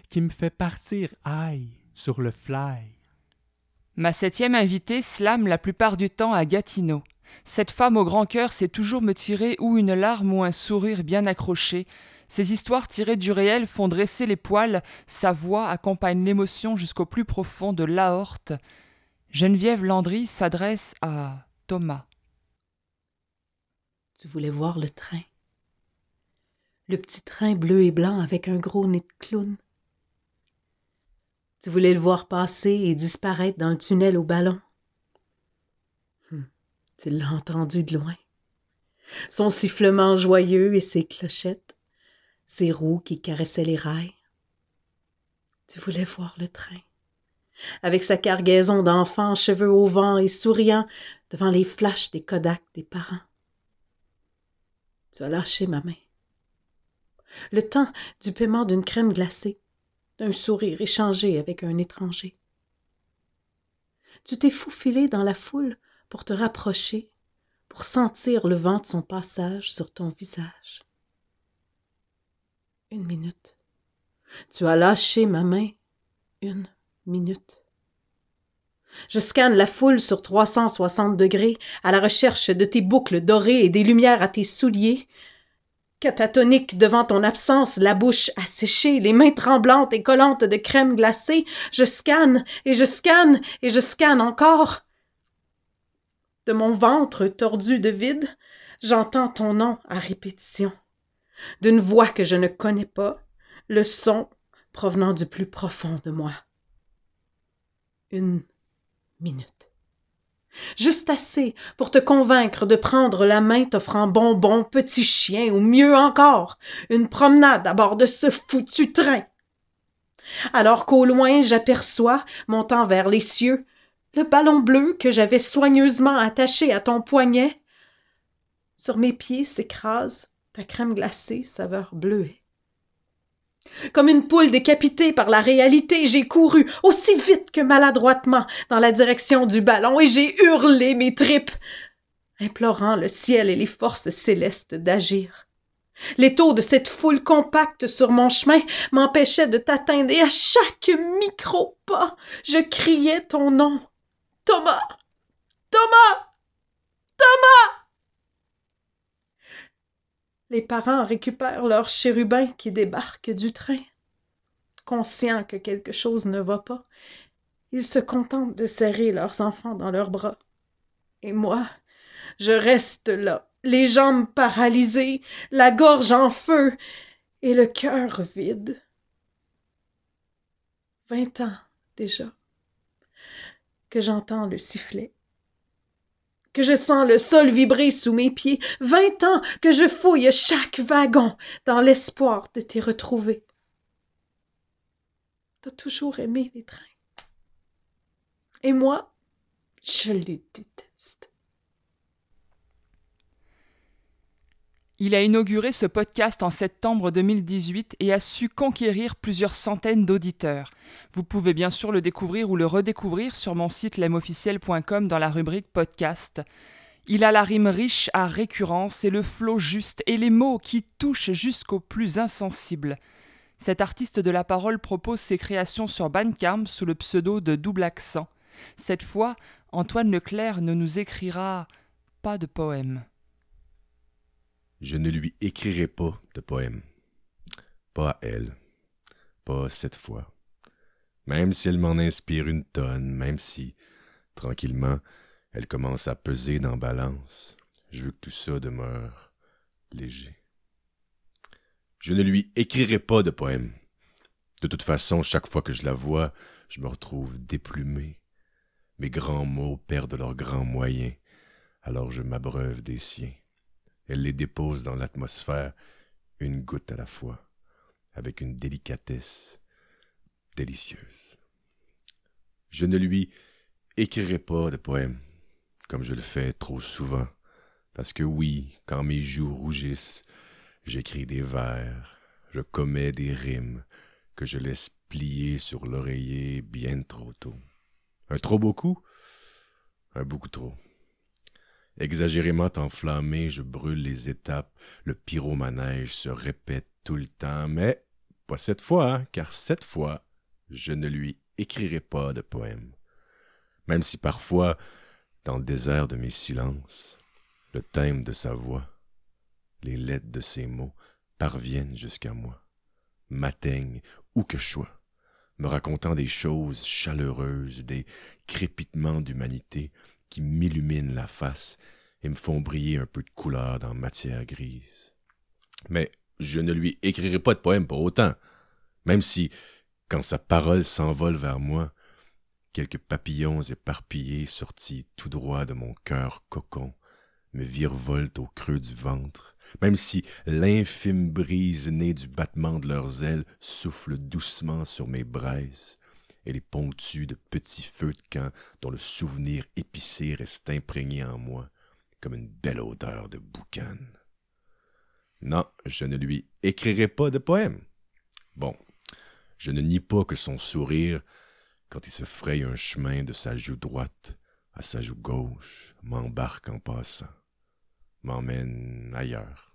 qui me fait partir aïe sur le fly. Ma septième invitée slame la plupart du temps à Gatineau. Cette femme au grand cœur sait toujours me tirer ou une larme ou un sourire bien accroché. Ses histoires tirées du réel font dresser les poils, sa voix accompagne l'émotion jusqu'au plus profond de l'aorte. Geneviève Landry s'adresse à Thomas. Tu voulais voir le train. Le petit train bleu et blanc avec un gros nez de clown. Tu voulais le voir passer et disparaître dans le tunnel au ballon? Hum, tu l'as entendu de loin. Son sifflement joyeux et ses clochettes, ses roues qui caressaient les rails. Tu voulais voir le train, avec sa cargaison d'enfants, cheveux au vent et souriant devant les flashs des Kodak des parents. Tu as lâché ma main. Le temps du paiement d'une crème glacée, d'un sourire échangé avec un étranger. Tu t'es faufilé dans la foule pour te rapprocher, pour sentir le vent de son passage sur ton visage. Une minute. Tu as lâché ma main. Une minute. Je scanne la foule sur 360 degrés à la recherche de tes boucles dorées et des lumières à tes souliers, catatonique devant ton absence, la bouche asséchée, les mains tremblantes et collantes de crème glacée, je scanne et je scanne et je scanne encore. De mon ventre tordu de vide, j'entends ton nom à répétition. D'une voix que je ne connais pas, le son provenant du plus profond de moi. Une minute. Juste assez pour te convaincre de prendre la main t'offrant bonbon, petit chien, ou mieux encore, une promenade à bord de ce foutu train. Alors qu'au loin j'aperçois, montant vers les cieux, le ballon bleu que j'avais soigneusement attaché à ton poignet. Sur mes pieds s'écrase ta crème glacée saveur bleuée. Comme une poule décapitée par la réalité, j'ai couru aussi vite que maladroitement dans la direction du ballon et j'ai hurlé mes tripes, implorant le ciel et les forces célestes d'agir. L'étau de cette foule compacte sur mon chemin m'empêchait de t'atteindre et à chaque micro-pas, je criais ton nom. Thomas! Thomas! Thomas! Les parents récupèrent leurs chérubins qui débarquent du train. Conscients que quelque chose ne va pas, ils se contentent de serrer leurs enfants dans leurs bras. Et moi, je reste là, les jambes paralysées, la gorge en feu et le cœur vide. Vingt ans déjà que j'entends le sifflet que je sens le sol vibrer sous mes pieds, vingt ans que je fouille chaque wagon dans l'espoir de t'y retrouver. T'as toujours aimé les trains. Et moi, je les déteste. Il a inauguré ce podcast en septembre 2018 et a su conquérir plusieurs centaines d'auditeurs. Vous pouvez bien sûr le découvrir ou le redécouvrir sur mon site lemofficiel.com dans la rubrique podcast. Il a la rime riche à récurrence et le flot juste et les mots qui touchent jusqu'au plus insensible. Cet artiste de la parole propose ses créations sur Bandcamp sous le pseudo de Double Accent. Cette fois, Antoine Leclerc ne nous écrira pas de poème. Je ne lui écrirai pas de poème. Pas à elle. Pas cette fois. Même si elle m'en inspire une tonne, même si, tranquillement, elle commence à peser dans balance, je veux que tout ça demeure léger. Je ne lui écrirai pas de poème. De toute façon, chaque fois que je la vois, je me retrouve déplumé. Mes grands mots perdent leurs grands moyens, alors je m'abreuve des siens. Elle les dépose dans l'atmosphère, une goutte à la fois, avec une délicatesse délicieuse. Je ne lui écrirai pas de poème, comme je le fais trop souvent, parce que oui, quand mes joues rougissent, J'écris des vers, je commets des rimes que je laisse plier sur l'oreiller bien trop tôt. Un trop beaucoup? Un beaucoup trop. Exagérément enflammé, je brûle les étapes, le pyromanège se répète tout le temps, mais pas cette fois, hein, car cette fois, je ne lui écrirai pas de poème. Même si parfois, dans le désert de mes silences, le thème de sa voix, les lettres de ses mots parviennent jusqu'à moi, m'atteignent où que je sois, me racontant des choses chaleureuses, des crépitements d'humanité qui m'illuminent la face et me font briller un peu de couleur dans matière grise. Mais je ne lui écrirai pas de poème pour autant, même si, quand sa parole s'envole vers moi, quelques papillons éparpillés sortis tout droit de mon cœur cocon me virevoltent au creux du ventre, même si l'infime brise née du battement de leurs ailes souffle doucement sur mes braises, et les ponctue de petits feux de camp dont le souvenir épicé reste imprégné en moi comme une belle odeur de boucan. Non, je ne lui écrirai pas de poème. Bon, je ne nie pas que son sourire, quand il se fraye un chemin de sa joue droite à sa joue gauche, m'embarque en passant, m'emmène ailleurs,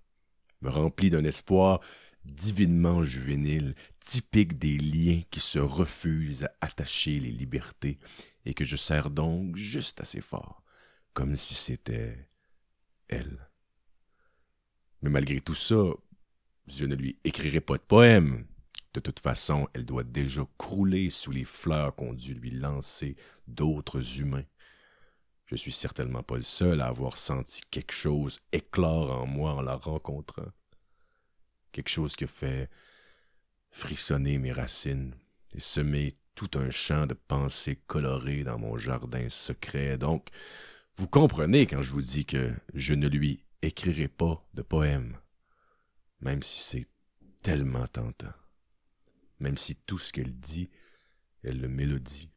me remplit d'un espoir divinement juvénile, typique des liens qui se refusent à attacher les libertés et que je serre donc juste assez fort, comme si c'était elle. Mais malgré tout ça, je ne lui écrirai pas de poème. De toute façon, elle doit déjà crouler sous les fleurs qu'ont dû lui lancer d'autres humains. Je suis certainement pas le seul à avoir senti quelque chose éclore en moi en la rencontrant. Quelque chose qui a fait frissonner mes racines et semer tout un champ de pensées colorées dans mon jardin secret. Donc, vous comprenez quand je vous dis que je ne lui écrirai pas de poème, même si c'est tellement tentant, même si tout ce qu'elle dit, elle le mélodie,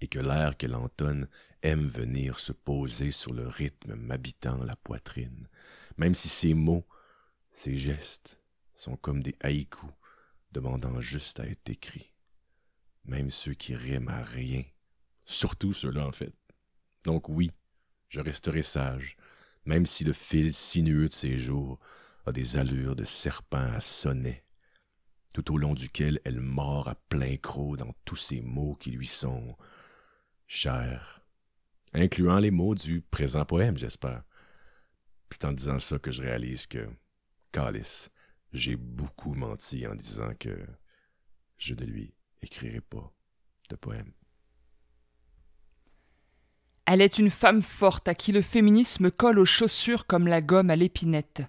et que l'air qu'elle entonne aime venir se poser sur le rythme m'habitant la poitrine, même si ses mots, ses gestes sont comme des haïkus demandant juste à être écrits, même ceux qui riment à rien, surtout ceux-là en fait. Donc oui, je resterai sage, même si le fil sinueux de ses jours a des allures de serpent à sonnet, tout au long duquel elle mord à plein croc dans tous ces mots qui lui sont chers, incluant les mots du présent poème, j'espère. C'est en disant ça que je réalise que, Calice, j'ai beaucoup menti en disant que je ne lui écrirai pas de poème. Elle est une femme forte à qui le féminisme colle aux chaussures comme la gomme à l'épinette.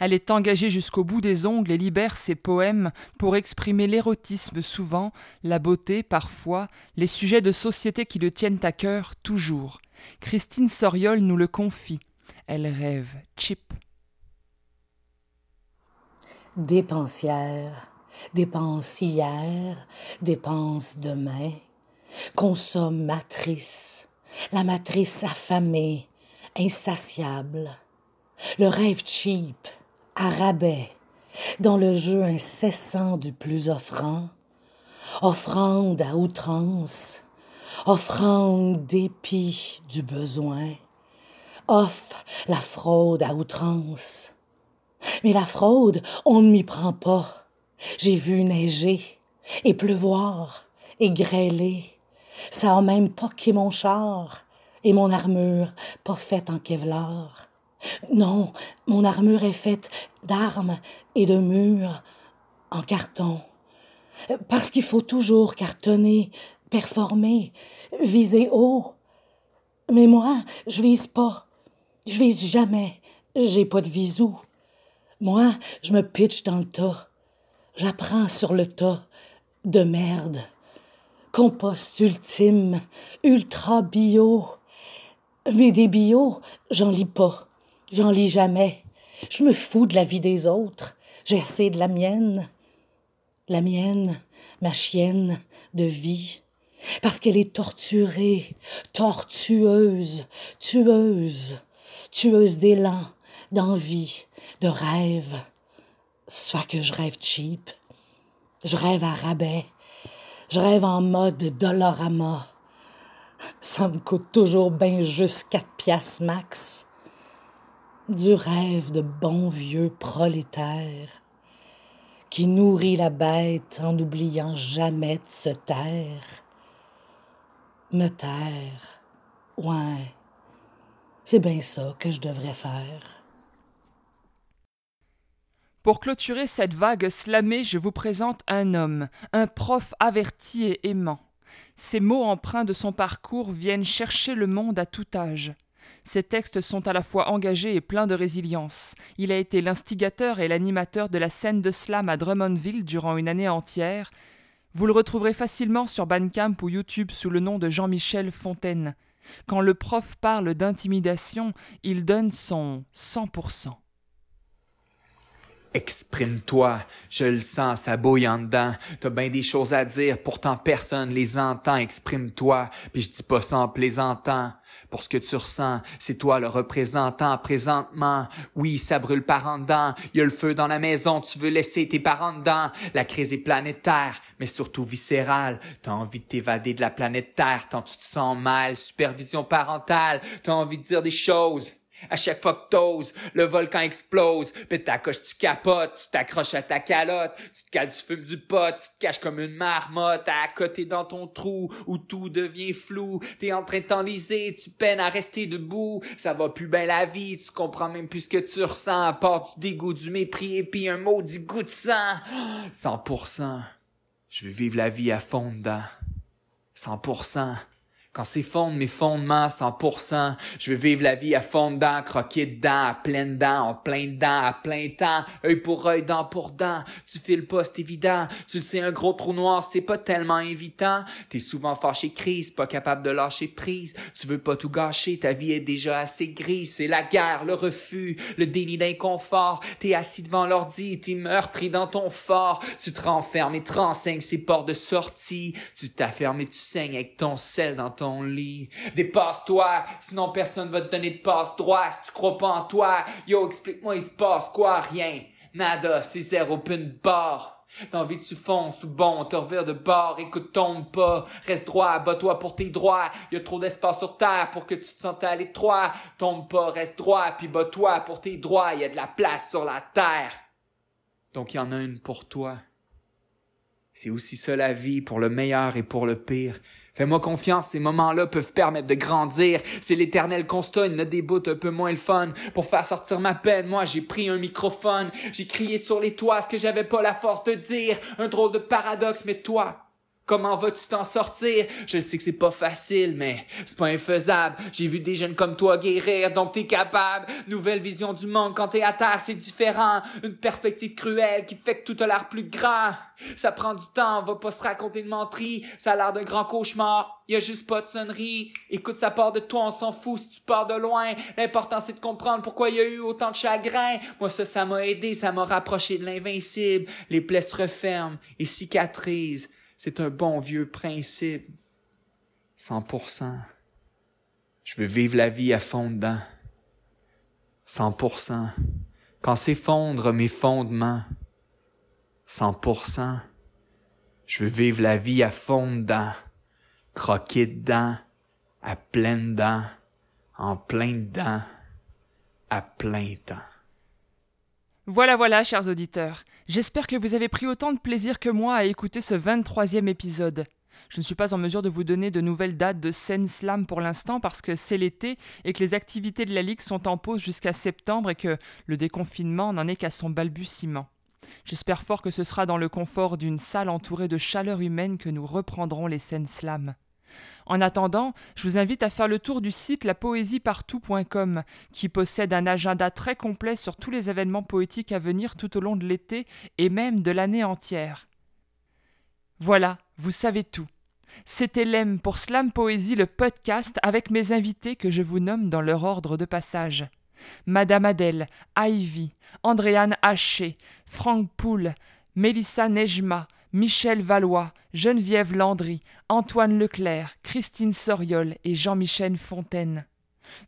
Elle est engagée jusqu'au bout des ongles et libère ses poèmes pour exprimer l'érotisme souvent, la beauté parfois, les sujets de société qui le tiennent à cœur toujours. Christine Soriol nous le confie. Elle rêve chip. Dépensière, dépense hier, dépense demain, consommatrice la matrice affamée, insatiable, le rêve cheap, à rabais, dans le jeu incessant du plus offrant, offrande à outrance, offrande dépit du besoin, offre la fraude à outrance. Mais la fraude, on ne m'y prend pas. J'ai vu neiger, et pleuvoir, et grêler, ça a même poqué mon char et mon armure, pas faite en kevlar. Non, mon armure est faite d'armes et de murs en carton. Parce qu'il faut toujours cartonner, performer, viser haut. Mais moi, je vise pas. Je vise jamais. J'ai pas de visou. Moi, je me pitch dans le tas. J'apprends sur le tas de merde compost ultime, ultra bio. Mais des bio, j'en lis pas. J'en lis jamais. Je me fous de la vie des autres. J'ai assez de la mienne. La mienne, ma chienne de vie. Parce qu'elle est torturée, tortueuse, tueuse, tueuse d'élan, d'envie, de rêve. Fait que je rêve cheap. Je rêve à rabais. Je rêve en mode Dolorama. Ça me coûte toujours bien juste quatre piastres max. Du rêve de bon vieux prolétaire qui nourrit la bête en n'oubliant jamais de se taire. Me taire. Ouais. C'est bien ça que je devrais faire. Pour clôturer cette vague slamée, je vous présente un homme, un prof averti et aimant. Ses mots empreints de son parcours viennent chercher le monde à tout âge. Ses textes sont à la fois engagés et pleins de résilience. Il a été l'instigateur et l'animateur de la scène de slam à Drummondville durant une année entière. Vous le retrouverez facilement sur Bandcamp ou YouTube sous le nom de Jean-Michel Fontaine. Quand le prof parle d'intimidation, il donne son 100%. Exprime-toi, je le sens, ça bouille en dedans. T'as bien des choses à dire, pourtant personne les entend. Exprime-toi, puis je dis pas ça en plaisantant. Pour ce que tu ressens, c'est toi le représentant présentement. Oui, ça brûle par en dedans. Y a le feu dans la maison, tu veux laisser tes parents dedans. La crise est planétaire, mais surtout viscérale. T'as envie de t'évader de la planète Terre tant tu te sens mal. Supervision parentale, t'as envie de dire des choses à chaque fois que t'oses, le volcan explose, pis ta coche tu capotes, tu t'accroches à ta calotte, tu te cales du fume du pot, tu te caches comme une marmotte à côté dans ton trou où tout devient flou, t'es en train de t'enliser, tu peines à rester debout, ça va plus bien la vie, tu comprends même plus ce que tu ressens à du dégoût, du mépris et puis un maudit goût de sang. 100%. Je veux vivre la vie à fond dedans. 100%. Quand s'effondrent mes fondements 100%, je veux vivre la vie à fond dedans, croquer dedans, à pleine dents, en plein dedans, à plein temps, œil pour œil, dent pour dent. Tu files pas, c'est évident. Tu sais, un gros trou noir, c'est pas tellement évitant. T'es souvent fâché crise, pas capable de lâcher prise. Tu veux pas tout gâcher, ta vie est déjà assez grise. C'est la guerre, le refus, le déni d'inconfort. T'es assis devant l'ordi, t'es meurtri dans ton fort. Tu te renfermes et te renseignes ses portes de sortie. Tu t'affermes et tu saignes avec ton sel dans ton lit. Dépasse-toi, sinon personne va te donner de passe droit si tu crois pas en toi. Yo, explique-moi, il se passe quoi? Rien. Nada, c'est zéro pune barre. T'as envie tu fonces ou bon, te revire de bord, écoute, tombe pas, reste droit, bats-toi pour tes droits, y a trop d'espace sur terre pour que tu te sentes à l'étroit, tombe pas, reste droit, puis bats-toi pour tes droits, y a de la place sur la terre. Donc y en a une pour toi. C'est aussi ça la vie, pour le meilleur et pour le pire. Fais-moi confiance, ces moments-là peuvent permettre de grandir. C'est l'éternel constat, il ne déboute un peu moins le fun. Pour faire sortir ma peine, moi j'ai pris un microphone. J'ai crié sur les toits ce que j'avais pas la force de dire. Un drôle de paradoxe, mais toi, Comment vas-tu t'en sortir? Je sais que c'est pas facile, mais c'est pas infaisable. J'ai vu des jeunes comme toi guérir, donc t'es capable. Nouvelle vision du monde quand t'es à terre, c'est différent. Une perspective cruelle qui fait que tout a l'air plus grand. Ça prend du temps, va pas se raconter de menterie. Ça a l'air d'un grand cauchemar. Y a juste pas de sonnerie. Écoute, ça part de toi, on s'en fout si tu pars de loin. L'important c'est de comprendre pourquoi y a eu autant de chagrin. Moi ça, ça m'a aidé, ça m'a rapproché de l'invincible. Les plaies se referment et cicatrisent. C'est un bon vieux principe. 100%. Je veux vivre la vie à fond dedans. 100%. Quand s'effondrent mes fondements. 100%. Je veux vivre la vie à fond dedans. Croquer dedans. À pleines dents. En plein dedans. À plein temps. Voilà, voilà, chers auditeurs. J'espère que vous avez pris autant de plaisir que moi à écouter ce 23e épisode. Je ne suis pas en mesure de vous donner de nouvelles dates de scène slam pour l'instant parce que c'est l'été et que les activités de la Ligue sont en pause jusqu'à septembre et que le déconfinement n'en est qu'à son balbutiement. J'espère fort que ce sera dans le confort d'une salle entourée de chaleur humaine que nous reprendrons les scènes slam. En attendant, je vous invite à faire le tour du site lapoésiepartout.com, qui possède un agenda très complet sur tous les événements poétiques à venir tout au long de l'été et même de l'année entière. Voilà, vous savez tout. C'était Lem pour Slam Poésie, le podcast, avec mes invités que je vous nomme dans leur ordre de passage. Madame Adèle, Ivy, Andréane Haché, Franck Poul, Mélissa Nejma, Michel Valois, Geneviève Landry, Antoine Leclerc, Christine Soriol et Jean-Michel Fontaine.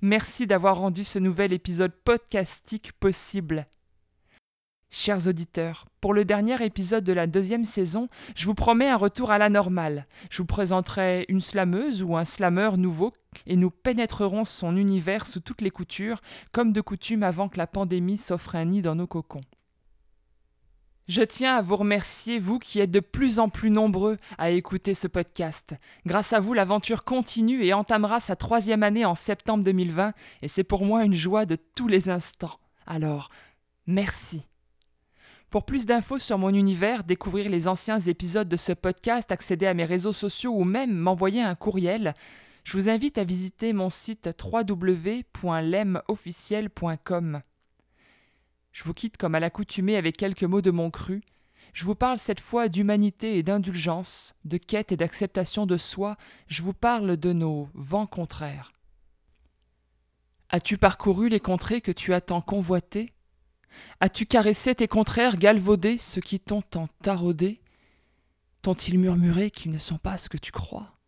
Merci d'avoir rendu ce nouvel épisode podcastique possible. Chers auditeurs, pour le dernier épisode de la deuxième saison, je vous promets un retour à la normale. Je vous présenterai une slameuse ou un slameur nouveau et nous pénétrerons son univers sous toutes les coutures, comme de coutume avant que la pandémie s'offre un nid dans nos cocons. Je tiens à vous remercier, vous qui êtes de plus en plus nombreux à écouter ce podcast. Grâce à vous, l'aventure continue et entamera sa troisième année en septembre 2020, et c'est pour moi une joie de tous les instants. Alors, merci. Pour plus d'infos sur mon univers, découvrir les anciens épisodes de ce podcast, accéder à mes réseaux sociaux ou même m'envoyer un courriel, je vous invite à visiter mon site www.lemofficiel.com. Je vous quitte comme à l'accoutumée avec quelques mots de mon cru. Je vous parle cette fois d'humanité et d'indulgence, de quête et d'acceptation de soi. Je vous parle de nos vents contraires. As-tu parcouru les contrées que tu as tant convoitées? As-tu caressé tes contraires galvaudés, ceux qui t'ont tant taraudé? T'ont-ils murmuré qu'ils ne sont pas ce que tu crois?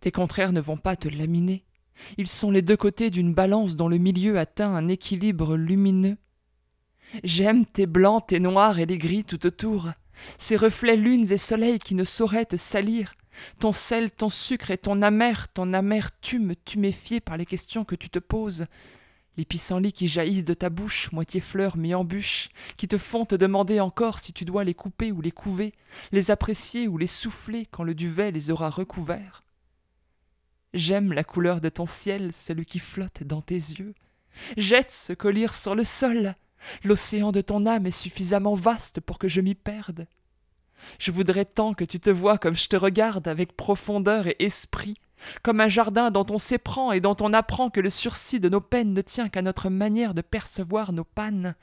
Tes contraires ne vont pas te laminer. Ils sont les deux côtés d'une balance dont le milieu atteint un équilibre lumineux. J'aime tes blancs, tes noirs et les gris tout autour, ces reflets lunes et soleils qui ne sauraient te salir, ton sel, ton sucre et ton amer, ton amertume tuméfiée par les questions que tu te poses, les pissenlits qui jaillissent de ta bouche, moitié fleurs mi-embûches, qui te font te demander encore si tu dois les couper ou les couver, les apprécier ou les souffler quand le duvet les aura recouverts. J'aime la couleur de ton ciel, celui qui flotte dans tes yeux. Jette ce collier sur le sol. L'océan de ton âme est suffisamment vaste pour que je m'y perde. Je voudrais tant que tu te vois comme je te regarde avec profondeur et esprit, comme un jardin dont on s'éprend et dont on apprend que le sursis de nos peines ne tient qu'à notre manière de percevoir nos pannes.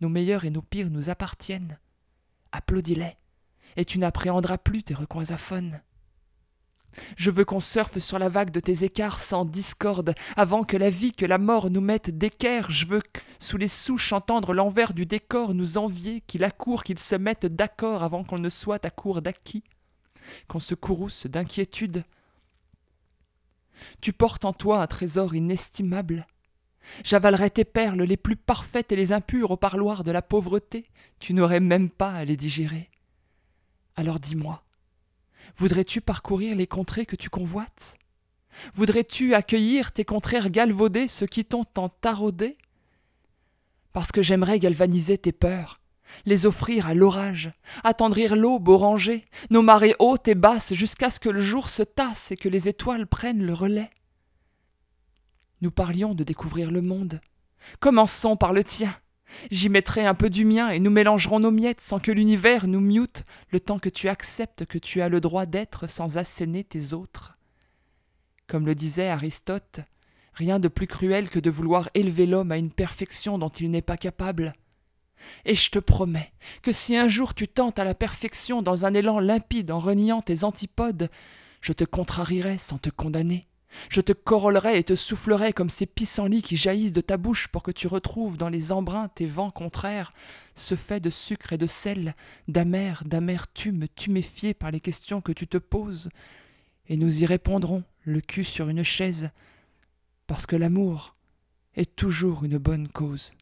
Nos meilleurs et nos pires nous appartiennent. Applaudis-les, et tu n'appréhenderas plus tes recoins aphones. Je veux qu'on surfe sur la vague de tes écarts sans discorde, avant que la vie, que la mort nous mette d'équerre. Je veux, sous les souches, entendre l'envers du décor nous envier, qu'il accourt, qu'ils se mettent d'accord avant qu'on ne soit à court d'acquis, qu'on se courrouce d'inquiétude, tu portes en toi un trésor inestimable. J'avalerais tes perles les plus parfaites et les impures au parloir de la pauvreté, tu n'aurais même pas à les digérer. Alors dis-moi, voudrais-tu parcourir les contrées que tu convoites? Voudrais-tu accueillir tes contraires galvaudés, ceux qui t'ont tant taraudé? Parce que j'aimerais galvaniser tes peurs, les offrir à l'orage, attendrir l'aube orangée, nos marées hautes et basses jusqu'à ce que le jour se tasse et que les étoiles prennent le relais. Nous parlions de découvrir le monde. Commençons par le tien. J'y mettrai un peu du mien et nous mélangerons nos miettes sans que l'univers nous mute le temps que tu acceptes que tu as le droit d'être sans asséner tes autres. Comme le disait Aristote, rien de plus cruel que de vouloir élever l'homme à une perfection dont il n'est pas capable. Et je te promets que si un jour tu tentes à la perfection dans un élan limpide en reniant tes antipodes, je te contrarierai sans te condamner. Je te corollerai et te soufflerai comme ces pissenlits qui jaillissent de ta bouche pour que tu retrouves dans les embruns tes vents contraires, ce fait de sucre et de sel, d'amer, d'amertume tuméfié par les questions que tu te poses, et nous y répondrons, le cul sur une chaise, parce que l'amour est toujours une bonne cause.